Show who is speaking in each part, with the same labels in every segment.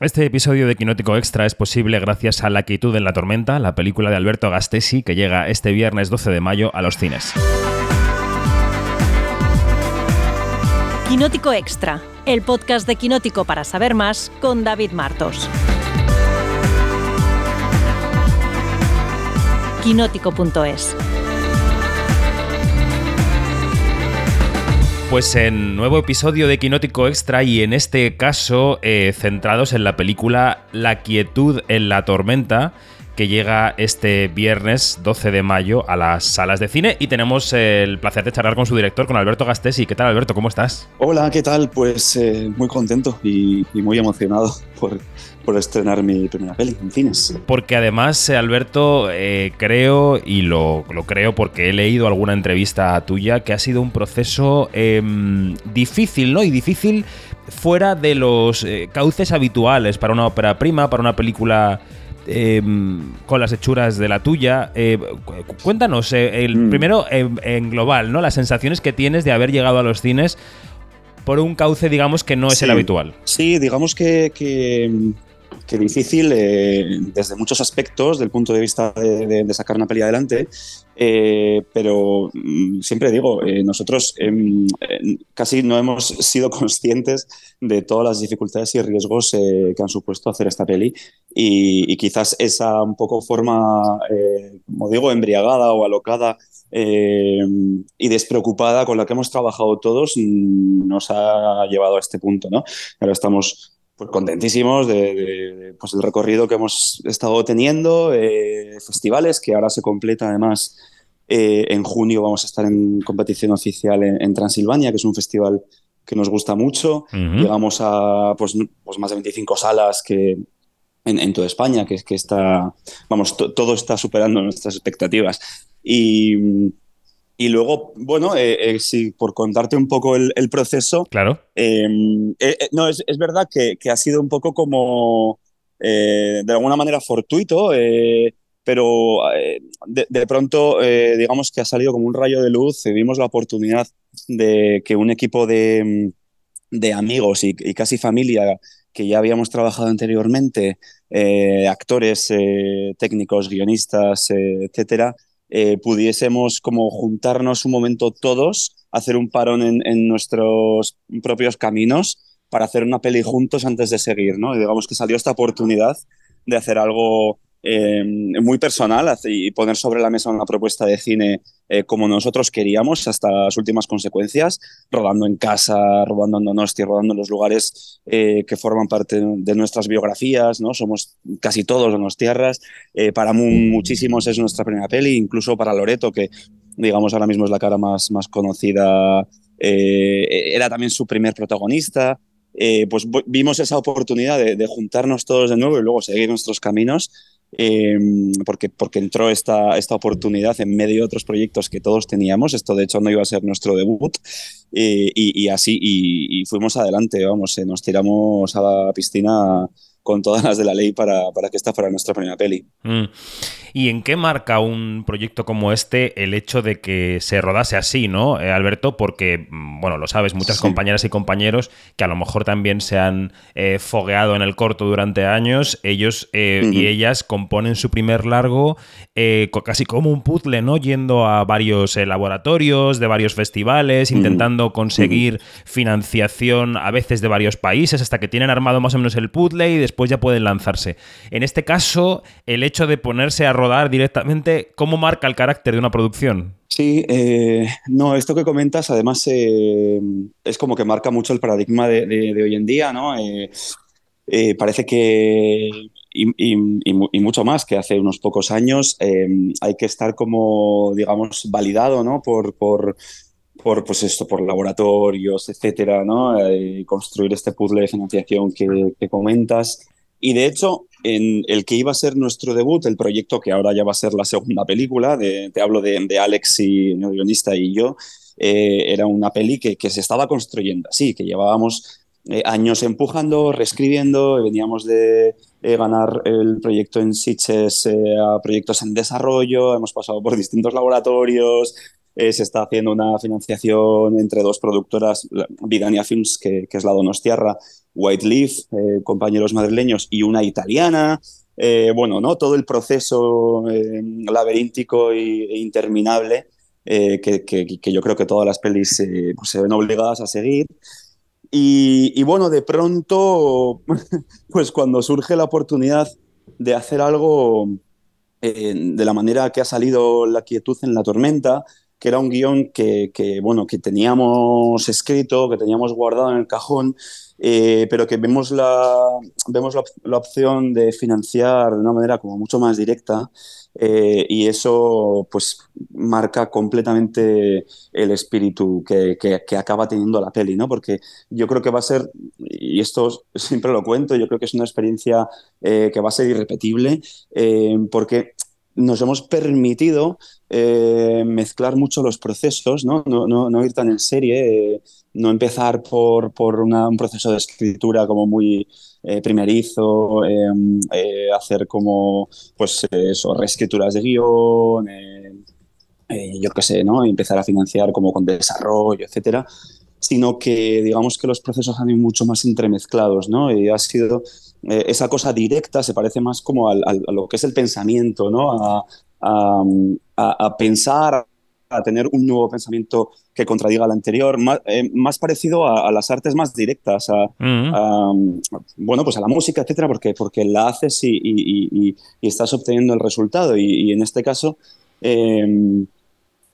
Speaker 1: Este episodio de Quinótico Extra es posible gracias a La quietud en la tormenta, la película de Alberto Gastesi que llega este viernes 12 de mayo a los cines.
Speaker 2: Quinótico Extra, el podcast de Quinótico para saber más con David Martos. Quinótico.es
Speaker 1: Pues en nuevo episodio de Quinótico Extra y en este caso eh, centrados en la película La quietud en la tormenta que llega este viernes 12 de mayo a las salas de cine y tenemos el placer de charlar con su director, con Alberto Gastesi. ¿Qué tal Alberto? ¿Cómo estás?
Speaker 3: Hola, ¿qué tal? Pues eh, muy contento y, y, muy emocionado por, por estrenar mi primera peli en cines.
Speaker 1: Porque además, eh, Alberto, eh, creo, y lo, lo, creo porque he leído alguna entrevista tuya, que ha sido un proceso eh, difícil, ¿no? Y difícil fuera de los eh, cauces habituales para una ópera prima, para una película eh, con las hechuras de la tuya. Cuéntanos, el, mm. primero en, en, global, ¿no? Las sensaciones que tienes de haber llegado a los cines por un cauce, digamos, que no es
Speaker 3: sí,
Speaker 1: el habitual.
Speaker 3: Sí, digamos que, que, que difícil eh, desde muchos aspectos, del punto de vista de, sacar una peli adelante, eh, pero mm, siempre digo, eh, nosotros em, casi no hemos sido conscientes de todas las dificultades y riesgos que han supuesto hacer esta peli y, quizás esa un poco forma, como digo, embriagada o alocada eh, y despreocupada con la que hemos trabajado todos mm, nos ha llevado a este punto, ¿no? Ahora estamos pues contentísimos de, de, pues el recorrido que hemos estado teniendo, eh, festivales que ahora se completa además eh, en junio vamos a estar en competición oficial en, en, Transilvania, que es un festival que nos gusta mucho. Uh -huh. Llegamos a pues, pues, más de 25 salas que en, en toda España, que, que está, vamos, todo está superando nuestras expectativas. Y, y luego, bueno, eh, eh, sí, por contarte un poco el, el proceso.
Speaker 1: Claro.
Speaker 3: Eh, eh, no, es, es, verdad que, que, ha sido un poco como, de alguna manera, fortuito, pero de, de, pronto, digamos que ha salido como un rayo de luz. vimos la oportunidad de que un equipo de, de amigos y, y, casi familia que ya habíamos trabajado anteriormente, actores, técnicos, guionistas, etcétera, eh, pudiésemos como juntarnos un momento todos, hacer un parón en, nuestros propios caminos para hacer una peli juntos antes de seguir, ¿no? Y digamos que salió esta oportunidad de hacer algo eh, muy personal y poner sobre la mesa una propuesta de cine eh, como nosotros queríamos hasta las últimas consecuencias, rodando en casa, rodando en Donosti, rodando en los lugares eh, que forman parte de nuestras biografías, ¿no? Somos casi todos donostiarras, eh, para muchísimos es nuestra primera peli, incluso para Loreto, que digamos ahora mismo es la cara más, más conocida, eh, era también su primer protagonista, eh, pues vimos esa oportunidad de, de, juntarnos todos de nuevo y luego seguir nuestros caminos eh, porque, porque entró esta, esta oportunidad en medio de otros proyectos que todos teníamos. Esto, de hecho, no iba a ser nuestro debut. Eh, y, y, así, y, y, fuimos adelante, vamos, eh, nos tiramos a la piscina con todas las de la ley para, para que esta fuera nuestra primera peli.
Speaker 1: Mm. ¿Y en qué marca un proyecto como este el hecho de que se rodase así, ¿no, eh, Alberto? Porque, mm, bueno, lo sabes, muchas sí. compañeras y compañeros que a lo mejor también se han eh, fogueado en el corto durante años, ellos eh, uh -huh. y ellas componen su primer largo eh, casi como un puzzle, ¿no? Yendo a varios laboratorios, de varios festivales, uh -huh. intentando conseguir uh -huh. financiación a veces de varios países hasta que tienen armado más o menos el puzzle y después ya pueden lanzarse. En este caso, el hecho de ponerse a rodar directamente, ¿cómo marca el carácter de una producción?
Speaker 3: Sí, eh, no, esto que comentas además eh, es como que marca mucho el paradigma de, hoy en día, ¿no? Eh, parece que, y, mucho más que hace unos pocos años, hay que estar como, digamos, validado, ¿no? Por, por, pues esto, por laboratorios, etcétera, ¿no? Eh, construir este puzzle de financiación que, que comentas. Y de hecho, en el que iba a ser nuestro debut, el proyecto que ahora ya va a ser la segunda película, de, te hablo de, de Alex y el guionista y yo, eh, era una peli que, que, se estaba construyendo así, que llevábamos eh, años empujando, reescribiendo, veníamos de ganar el proyecto en Sitges eh, a proyectos en desarrollo, hemos pasado por distintos laboratorios, se está haciendo una financiación entre dos productoras, Vidania Films, que, es la Donostiarra, White Leaf, compañeros madrileños, y una italiana. bueno, ¿no? Todo el proceso laberíntico e interminable que, que, yo creo que todas las pelis pues se ven obligadas a seguir. Y, bueno, de pronto, pues cuando surge la oportunidad de hacer algo eh, de la manera que ha salido La quietud en la tormenta, que era un guion que, bueno, que teníamos escrito, que teníamos guardado en el cajón, eh, pero que vemos, la, vemos la, opción de financiar de una manera como mucho más directa eh, y eso pues marca completamente el espíritu que, que, acaba teniendo la peli, ¿no? Porque yo creo que va a ser, y esto siempre lo cuento, yo creo que es una experiencia eh, que va a ser irrepetible, porque nos hemos permitido mezclar mucho los procesos, ¿no? No, no, no ir tan en serie, no empezar por, por un proceso de escritura como muy eh, primerizo, em, eh, hacer como, pues eso, reescrituras de guion, eh, yo qué sé, ¿no? empezar a financiar como con desarrollo, etcétera, sino que digamos que los procesos han ido mucho más entremezclados, ¿no? Y ha sido esa cosa directa, se parece más como a lo que es el pensamiento, ¿no? A, a, a pensar, a tener un nuevo pensamiento que contradiga al anterior, más, eh, parecido a, las artes más directas, a, bueno, pues a la música, etcétera, porque, porque la haces y, estás obteniendo el resultado. Y, en este caso, em,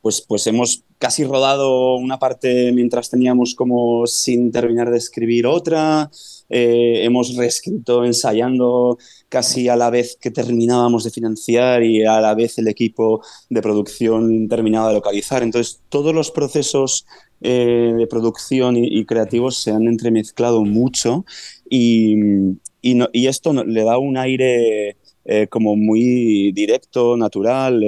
Speaker 3: pues, pues hemos casi rodado una parte mientras teníamos como sin terminar de escribir otra. Eh, hemos reescrito ensayando casi a la vez que terminábamos de financiar y a la vez el equipo de producción terminaba de localizar. Entonces, todos los procesos eh, de producción y, creativos se han entremezclado mucho y, y, esto le da un aire eh, como muy directo, natural,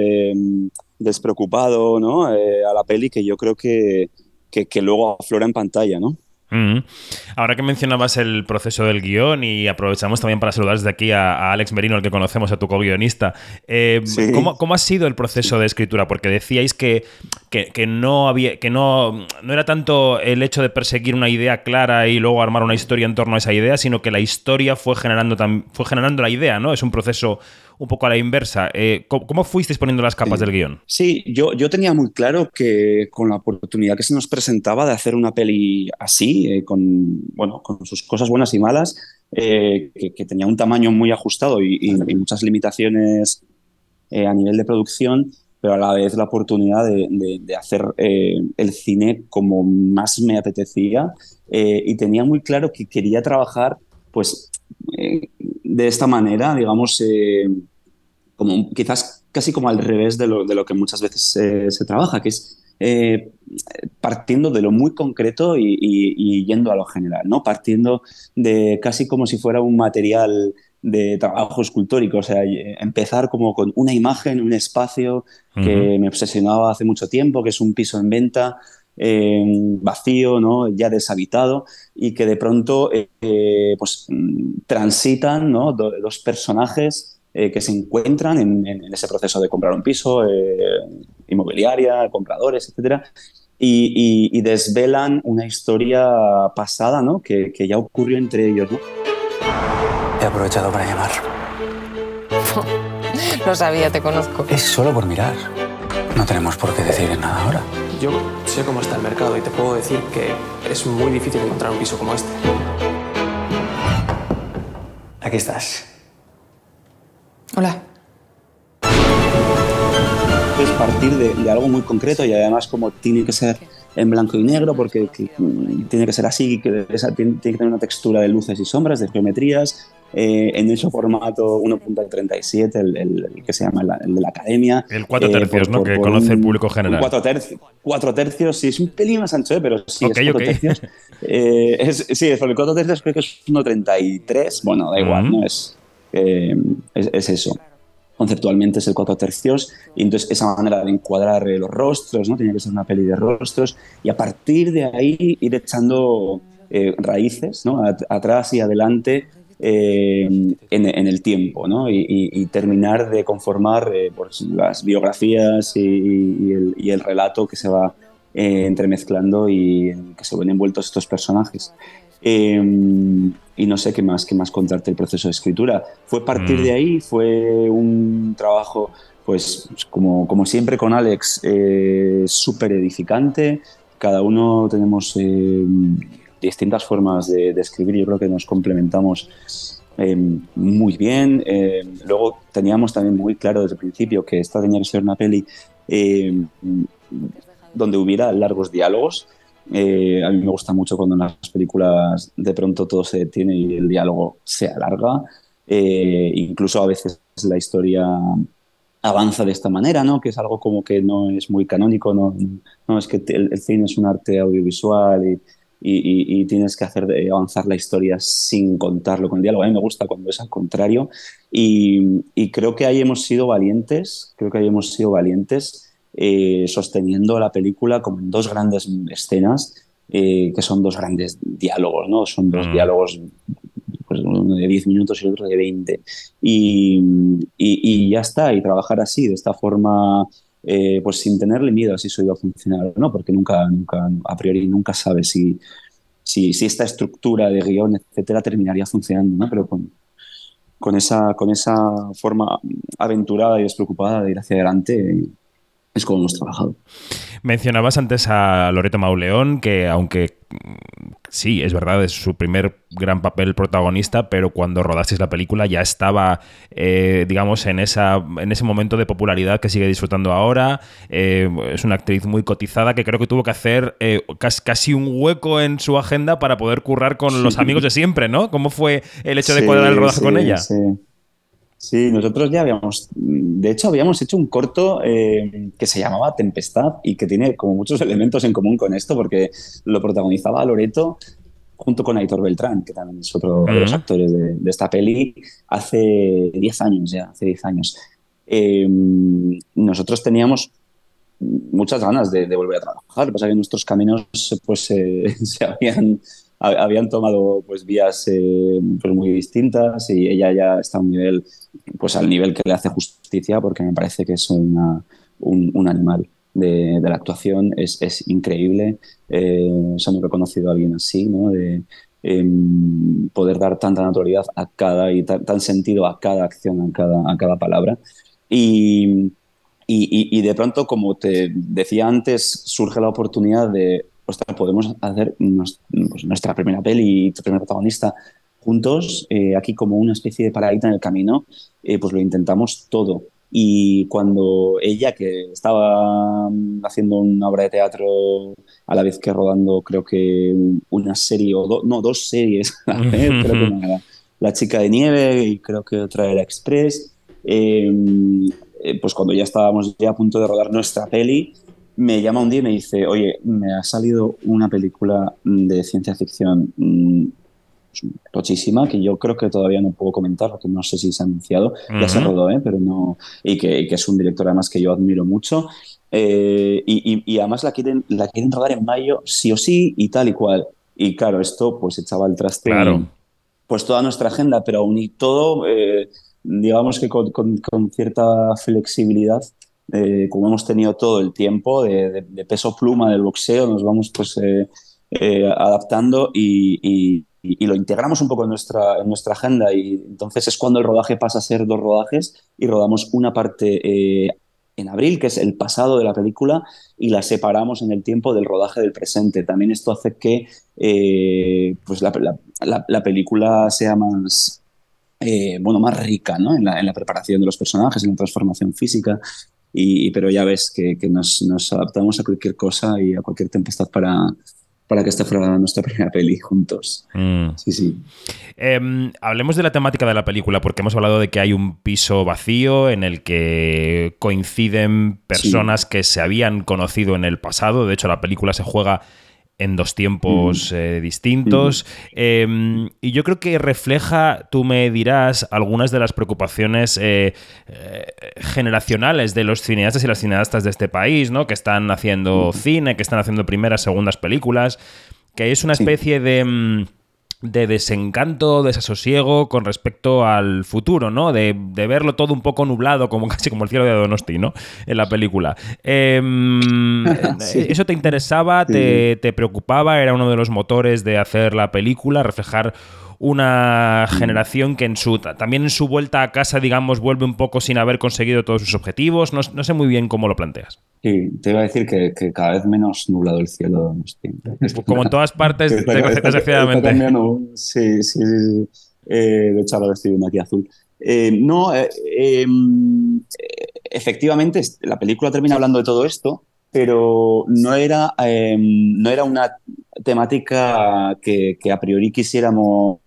Speaker 3: despreocupado ¿no? a la peli que yo creo que, que, que luego aflora en pantalla, ¿no?
Speaker 1: Ahora que mencionabas el proceso del guion y aprovechamos también para saludar desde aquí a, Alex Merino, el que conocemos, a tu co-guionista, eh, ¿cómo, ha sido el proceso de escritura? Porque decíais que, que, no había, que no, no era tanto el hecho de perseguir una idea clara y luego armar una historia en torno a esa idea, sino que la historia fue generando, fue generando la idea, ¿no? Es un proceso un poco a la inversa. Eh, ¿cómo, fuisteis poniendo las capas del guion?
Speaker 3: Sí, yo, yo tenía muy claro que con la oportunidad que se nos presentaba de hacer una peli así, eh, con, bueno, con sus cosas buenas y malas, eh, que, tenía un tamaño muy ajustado y, muchas limitaciones a nivel de producción, pero a la vez la oportunidad de, hacer el cine como más me apetecía y tenía muy claro que quería trabajar pues de esta manera, digamos, eh, como quizás casi como al revés de lo, de lo que muchas veces se trabaja, que es eh, partiendo de lo muy concreto y, yendo a lo general, ¿no? Partiendo de casi como si fuera un material de trabajo escultórico, o sea, empezar como con una imagen, un espacio que me obsesionaba hace mucho tiempo, que es un piso en venta, vacío, ¿no? ya deshabitado, y que de pronto eh, pues, transitan ¿no? dos personajes eh, que se encuentran en, ese proceso de comprar un piso, eh, inmobiliaria, compradores, etc. Y, desvelan una historia pasada ¿no? que, que, ya ocurrió entre ellos. ¿no?
Speaker 4: He aprovechado para llamar.
Speaker 5: No sabía, te conozco.
Speaker 4: Es solo por mirar. No tenemos por qué decidir nada ahora.
Speaker 6: Yo sé cómo está el mercado y te puedo decir que es muy difícil encontrar un piso como este.
Speaker 4: Aquí estás.
Speaker 5: Hola.
Speaker 3: Es partir de, algo muy concreto y además como tiene que ser en blanco y negro porque tiene que ser así, que tiene que tener una textura de luces y sombras, de geometrías, eh, en ese formato 1.37, el, el, que se llama el, de la academia.
Speaker 1: El 4 eh, tercios, ¿no? que conoce el público general.
Speaker 3: 4 tercios, cuatro tercios, sí, es un pelín más ancho, ¿eh? pero sí, es 4 tercios. es, sí, el 4 tercios creo que es 1.33, bueno, da igual, ¿no? Es, es, eso conceptualmente es el 4 tercios, y entonces esa manera de encuadrar los rostros, ¿no? Tenía que ser una peli de rostros, y a partir de ahí ir echando raíces, ¿no? atrás y adelante eh, en, el tiempo ¿no? y, terminar de conformar eh, pues, las biografías y, el, relato que se va eh, entremezclando y en que se ven envueltos estos personajes. Eh, y no sé qué más, qué más contarte el proceso de escritura. Fue partir
Speaker 1: Mm.
Speaker 3: de ahí, fue un trabajo, pues como, como siempre con Alex, eh, súper edificante. Cada uno tenemos eh, distintas formas de, de escribir, yo creo que nos complementamos eh, muy bien. Luego teníamos también muy claro desde el principio que esta tenía que ser una peli donde hubiera largos diálogos. Eh, a mí me gusta mucho cuando en las películas de pronto todo se detiene y el diálogo se alarga. Eh, incluso a veces la historia avanza de esta manera, ¿no? Que es algo como que no es muy canónico, no, no es que el, cine es un arte audiovisual y, y, y, y tienes que hacer avanzar la historia sin contarlo con el diálogo. A mí me gusta cuando es al contrario y creo que ahí hemos sido valientes, creo que ahí hemos sido valientes eh, sosteniendo la película como en dos grandes escenas, eh, que son dos grandes diálogos, ¿no? Son dos
Speaker 1: Mm.
Speaker 3: diálogos, pues uno de 10 minutos y el otro de 20. Y, y- y ya está, y trabajar así, de esta forma, eh, pues sin tenerle miedo a si eso iba a funcionar o no, porque nunca, nunca, a priori nunca sabes si, si, si esta estructura de guion, etcétera, terminaría funcionando, ¿no? Pero con, con, esa, con esa forma aventurada y despreocupada de ir hacia adelante, eh, es como hemos trabajado.
Speaker 1: Mencionabas antes a Loreto Mauleón, que aunque mm, sí, es verdad, es su primer gran papel protagonista, pero cuando rodasteis la película ya estaba, eh, digamos, en, esa, en ese momento de popularidad que sigue disfrutando ahora. Eh, es una actriz muy cotizada que creo que tuvo que hacer eh, cas- casi un hueco en su agenda para poder currar con los amigos de siempre, ¿no? ¿Cómo fue el hecho de
Speaker 3: Sí,
Speaker 1: cuadrar el rodaje
Speaker 3: sí,
Speaker 1: con ella?
Speaker 3: Sí. Sí, nosotros ya habíamos, de hecho habíamos hecho un corto eh, que se llamaba Tempestad y que tiene como muchos elementos en común con esto porque lo protagonizaba Loreto junto con Aitor Beltrán, que también es otro de los actores de, de esta peli, hace 10 años ya, hace 10 años. Eh, nosotros teníamos muchas ganas de, de volver a trabajar. Lo que pasa es que nuestros caminos pues, eh, se habían, ha- habían tomado pues, vías eh, pues, muy distintas y ella ya está a un nivel, pues al nivel que le hace justicia, porque me parece que es un, un animal de, de la actuación, es, es increíble. Eh, o sea, he conocido a alguien así, ¿no? De, em, poder dar tanta naturalidad a cada y tan, sentido a cada acción, a cada, a cada palabra. Y- y de pronto, como te decía antes, surge la oportunidad de, ostras, podemos hacer nos- pues, nuestra primera peli y tu primer protagonista juntos, eh, aquí como una especie de paradita en el camino, eh, pues lo intentamos todo. Y cuando ella, que estaba haciendo una obra de teatro a la vez que rodando, creo que una serie o dos, no, dos series a la vez, creo que una era La chica de nieve y creo que otra era Express, eh, eh, pues cuando ya estábamos ya a punto de rodar nuestra peli, me llama un día y me dice, oye, me ha salido una película mm, de ciencia ficción mm, pues, tochísima que yo creo que todavía no puedo comentar porque no sé si se ha anunciado, ya se rodó, ¿eh? pero no, y que, y que es un director además que yo admiro mucho. Eh, y, y- y además la quieren, la quieren rodar en mayo, sí o sí, y tal y cual. Y claro, esto pues echaba el traste
Speaker 1: Claro.
Speaker 3: pues toda nuestra agenda, pero aún y todo, eh, digamos que con, con- con cierta flexibilidad, eh, como hemos tenido todo el tiempo de, de- de peso pluma del boxeo, nos vamos pues eh, eh, adaptando y, lo integramos un poco en nuestra, en nuestra agenda y entonces es cuando el rodaje pasa a ser dos rodajes y rodamos una parte en abril, que es el pasado de la película, y la separamos en el tiempo del rodaje del presente. También esto hace que pues la, la- la- la película sea más, bueno, más rica ¿no? en, la, en la preparación de los personajes, en la transformación física. Y, pero ya ves que, que nos, nos adaptamos a cualquier cosa y a cualquier tempestad para, para que esta fuera nuestra primera peli juntos.
Speaker 1: Mm.
Speaker 3: Sí, sí.
Speaker 1: Em, hablemos de la temática de la película, porque hemos hablado de que hay un piso vacío en el que coinciden personas que se habían conocido en el pasado. De hecho, la película se juega en dos tiempos eh, distintos. Em, y yo creo que refleja, tú me dirás, algunas de las preocupaciones eh, eh, generacionales de los cineastas y las cineastas de este país, ¿no? Que están haciendo cine, que están haciendo primeras, segundas películas, que es una especie de... de desencanto, desasosiego con respecto al futuro, ¿no? De, verlo todo un poco nublado, como casi como el cielo de Donosti, ¿no? En la película. Em, ¿Eso te interesaba? Te, ¿Te preocupaba? ¿Era uno de los motores de hacer la película? ¿Reflejar una generación que en su también en su vuelta a casa, digamos, vuelve un poco sin haber conseguido todos sus objetivos. No, sé muy bien cómo lo planteas.
Speaker 3: Sí, te iba a decir que, cada vez menos nublado el cielo.
Speaker 1: Pues como en todas partes.
Speaker 3: Sí, sí, sí. Eh, de hecho, ahora estoy viendo aquí azul. Eh, no, eh, em, efectivamente, la película termina hablando de todo esto, pero no era, em, no era una temática que, a priori quisiéramos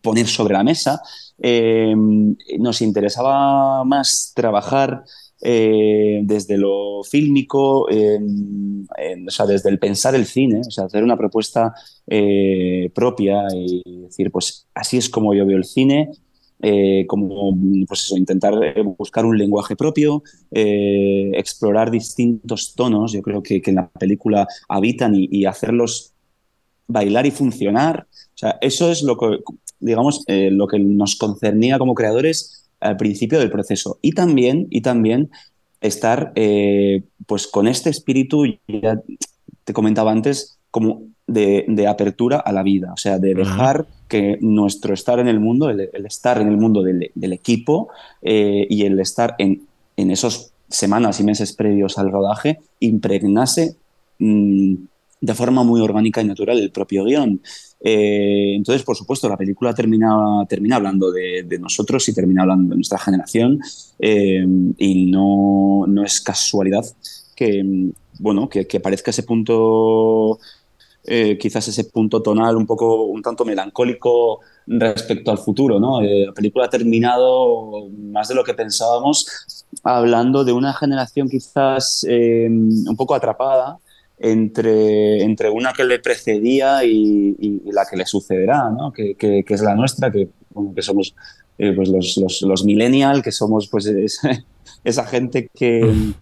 Speaker 3: poner sobre la mesa. Em, nos interesaba más trabajar eh, desde lo fílmico, o sea, desde el pensar el cine, o sea, hacer una propuesta eh, propia y decir, pues así es como yo veo el cine, eh, como pues eso, intentar eh, buscar un lenguaje propio, eh, explorar distintos tonos, yo creo que, que en la película habitan y, hacerlos bailar y funcionar. O sea, eso es lo que, digamos, lo que nos concernía como creadores al principio del proceso. Y también, y también estar pues con este espíritu, ya te comentaba antes, como de, apertura a la vida, o sea, de dejar que nuestro estar en el mundo, el, estar en el mundo del, equipo eh, y el estar en, en esas semanas y meses previos al rodaje, impregnase mm, de forma muy orgánica y natural el propio guion. Eh, entonces, por supuesto, la película termina, termina hablando de, nosotros y termina hablando de nuestra generación eh, y no, no, es casualidad que, bueno, que, que parezca ese punto eh, quizás ese punto tonal un poco, un tanto melancólico respecto al futuro, ¿no? La película ha terminado más de lo que pensábamos, hablando de una generación quizás un poco atrapada entre, entre una que le precedía y, la que le sucederá, ¿no? Que, que, es la nuestra, que, que somos pues los, los, los millennial, que somos pues esa, gente que,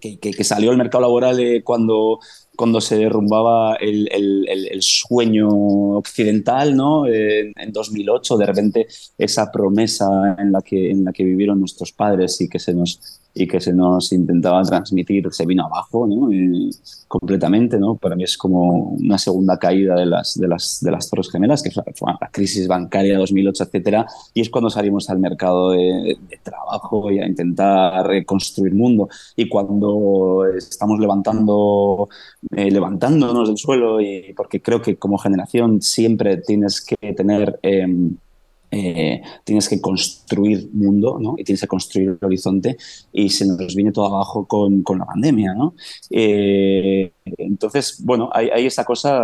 Speaker 3: que, salió al mercado laboral cuando cuando se derrumbaba el, el, sueño occidental, ¿no? En, en, 2008, de repente esa promesa en la, que, en la que vivieron nuestros padres y que se nos y que se nos intentaba transmitir se vino abajo ¿no? completamente. ¿no? Para mí es como una segunda caída de las, de las, de las Torres Gemelas, que fue la crisis bancaria de 2008, etcétera, y es cuando salimos al mercado de, trabajo y a intentar reconstruir mundo. Y cuando estamos levantando, eh, levantándonos del suelo, y porque creo que como generación siempre tienes que tener... Em, eh, tienes que construir mundo ¿no? y tienes que construir el horizonte y se nos viene todo abajo con, con la pandemia. ¿no? Eh, entonces, bueno, hay, hay cosa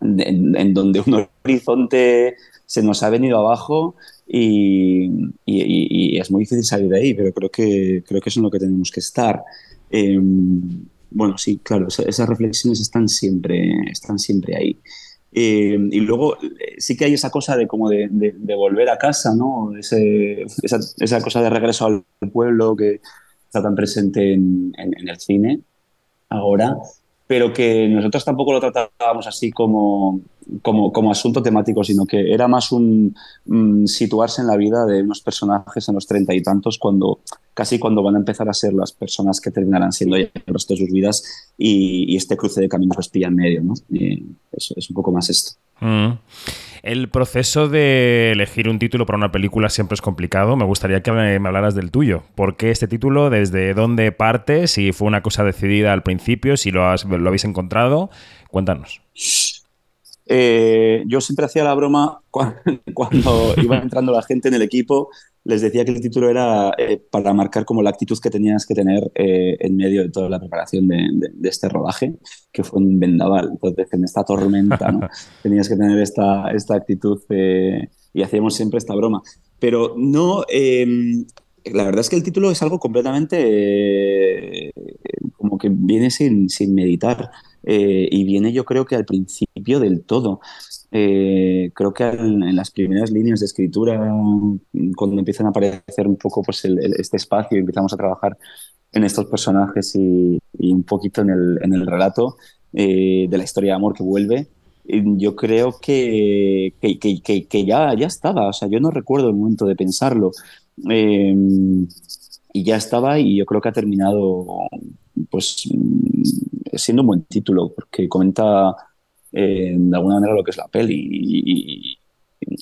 Speaker 3: en, donde un horizonte se nos ha venido abajo y, y, es muy difícil salir de ahí, pero creo que, creo que es en lo que tenemos que estar. Em, bueno, sí, claro, esas reflexiones están siempre, están siempre ahí. Eh, y luego eh, sí que hay esa cosa de como de, volver a casa, ¿no? esa, esa, cosa de regreso al pueblo que está tan presente en, en, el cine ahora, pero que nosotros tampoco lo tratábamos así como, como, como asunto temático, sino que era más un situarse en la vida de unos personajes en los treinta y tantos cuando casi cuando van a empezar a ser las personas que terminarán siendo el resto de sus vidas y, este cruce de caminos los pilla en medio, ¿no? es, un poco más esto.
Speaker 1: Mm. El proceso de elegir un título para una película siempre es complicado. Me gustaría que me, hablaras del tuyo. ¿Por qué este título? ¿Desde dónde parte? Si fue una cosa decidida al principio, si lo, lo habéis encontrado. Cuéntanos.
Speaker 3: Eh, yo siempre hacía la broma cuando, iba entrando la gente en el equipo, les decía que el título era eh, para marcar como la actitud que tenías que tener eh, en medio de toda la preparación de, este rodaje, que fue un vendaval. Entonces, en esta tormenta, ¿no? tenías que tener esta, esta actitud y hacíamos siempre esta broma. Pero no, em, la verdad es que el título es algo completamente como que viene sin, sin meditar. Eh, y viene yo creo que al principio del todo. Eh, creo que en, las primeras líneas de escritura, cuando empiezan a aparecer un poco pues, este espacio y empezamos a trabajar en estos personajes y, un poquito en el, en el relato eh, de la historia de amor que vuelve, yo creo que, que, ya, ya estaba, o sea, yo no recuerdo el momento de pensarlo. Em, y ya estaba y yo creo que ha terminado pues siendo un buen título porque comenta eh, de alguna manera lo que es la peli y,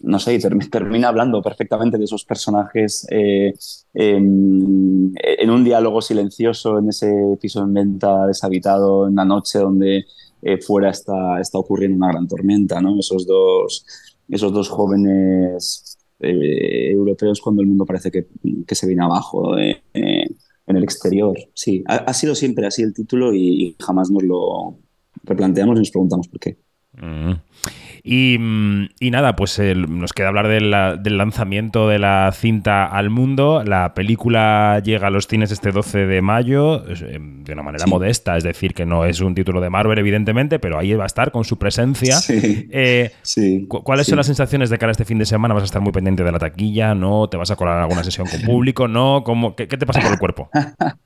Speaker 3: no sé, termina hablando perfectamente de esos personajes eh, em, en un diálogo silencioso en ese piso en venta deshabitado en la noche donde eh, fuera está, está ocurriendo una gran tormenta, ¿no? Esos dos, esos dos jóvenes eh, europeos cuando el mundo parece que, se viene abajo eh, en el exterior. Sí, ha, sido siempre así el título y, jamás nos lo replanteamos y nos preguntamos por qué.
Speaker 1: Mm. Mm, y, nada, pues nos queda hablar del lanzamiento de la cinta al mundo. La película llega a los cines este 12 de mayo em, de una manera modesta, es decir, que no es un título de Marvel, evidentemente, pero ahí va a estar con su presencia. Eh, ¿Cuáles son las sensaciones de cara a este fin de semana? ¿Vas a estar muy pendiente de la taquilla? ¿No? ¿Te vas a colar en alguna sesión con público? ¿No? ¿Cómo, qué, te pasa por el cuerpo?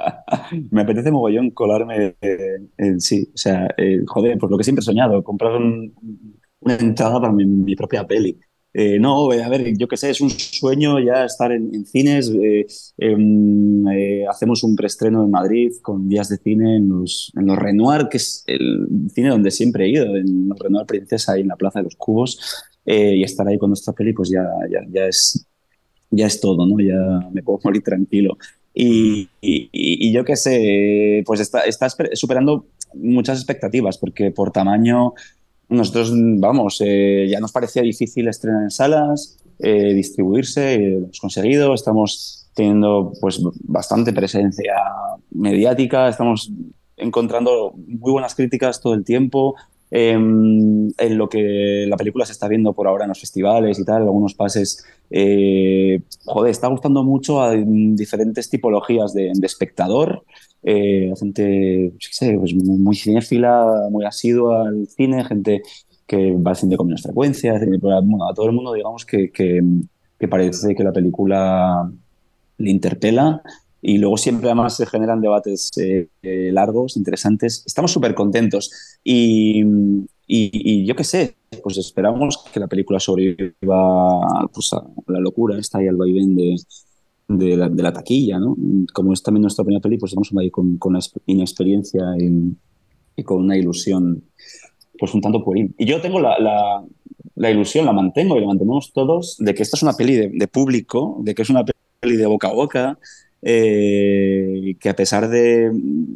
Speaker 3: me apetece mogollón colarme en sí. O sea, eh, joder, por lo que siempre he soñado, comprar un, una entrada para mi, propia peli. Eh, no, a ver, yo qué sé, es un sueño ya estar en, cines. Eh, em, eh, hacemos un preestreno en Madrid con días de cine en los, en los Renoir, que es el cine donde siempre he ido, en los Renoir Princesa, ahí en la Plaza de los Cubos. y estar ahí con nuestra peli, pues ya, ya, ya, es, ya es todo, ¿no? Ya me puedo morir tranquilo. Y, yo qué sé, pues está, está superando muchas expectativas, porque por tamaño nosotros, vamos, eh, ya nos parecía difícil estrenar en salas, eh, distribuirse, hemos conseguido, estamos teniendo pues bastante presencia mediática, estamos encontrando muy buenas críticas todo el tiempo, em, en lo que la película se está viendo por ahora en los festivales y tal, algunos pases. Eh, joder, está gustando mucho a diferentes tipologías de, espectador. Eh, gente, sé, pues muy cinéfila, muy asidua al cine, gente que va al cine con menos frecuencia, a todo el mundo digamos que, que, parece que la película le interpela y luego siempre además se generan debates eh, eh, largos, interesantes. Estamos súper contentos y, y, yo qué sé, pues esperamos que la película sobreviva pues, a la locura, está ahí al vaivén de, de la, de la, taquilla, ¿no? Como es también nuestra primera peli, pues estamos ahí con, con la inexperiencia y, y, con una ilusión, pues un tanto pueril. Y yo tengo la, la, la, ilusión, la mantengo y la mantenemos todos, de que esta es una peli de, de público, de que es una peli de boca a boca, eh, que a pesar de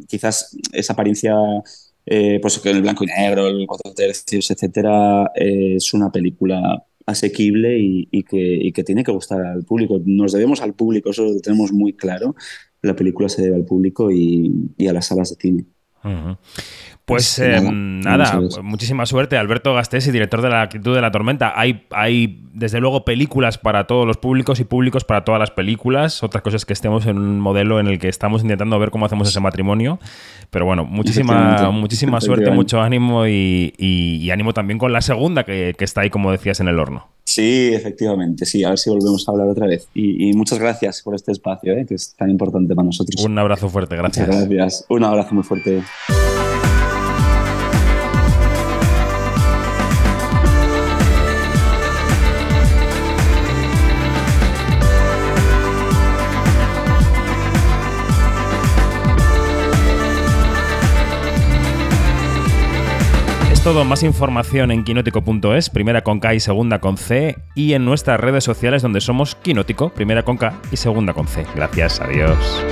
Speaker 3: quizás esa apariencia, eh, pues que el blanco y negro, el cuatro tercios, etcétera, eh, es una película asequible y, que, que, tiene que gustar al público. Nos debemos al público, eso lo tenemos muy claro. La película se debe al público y, a las salas de cine.
Speaker 1: Pues, pues nada, em, muchísima suerte. Alberto Gastesi, director de La Actitud de la Tormenta. Hay, hay, desde luego, películas para todos los públicos y públicos para todas las películas. Otra cosa es que estemos en un modelo en el que estamos intentando ver cómo hacemos ese matrimonio. Pero bueno, muchísima, muchísima suerte, mucho ánimo y, ánimo también con la segunda que, que está ahí, como decías, en el horno.
Speaker 3: Sí, efectivamente, sí, a ver si volvemos a hablar otra vez. Y, muchas gracias por este espacio, ¿eh? que es tan importante para nosotros.
Speaker 1: Un abrazo fuerte, gracias.
Speaker 3: Muchas gracias, un abrazo muy fuerte.
Speaker 1: Todo, más información en quinótico.es, primera con K y segunda con C, y en nuestras redes sociales donde somos Quinótico, primera con K y segunda con C. Gracias, adiós.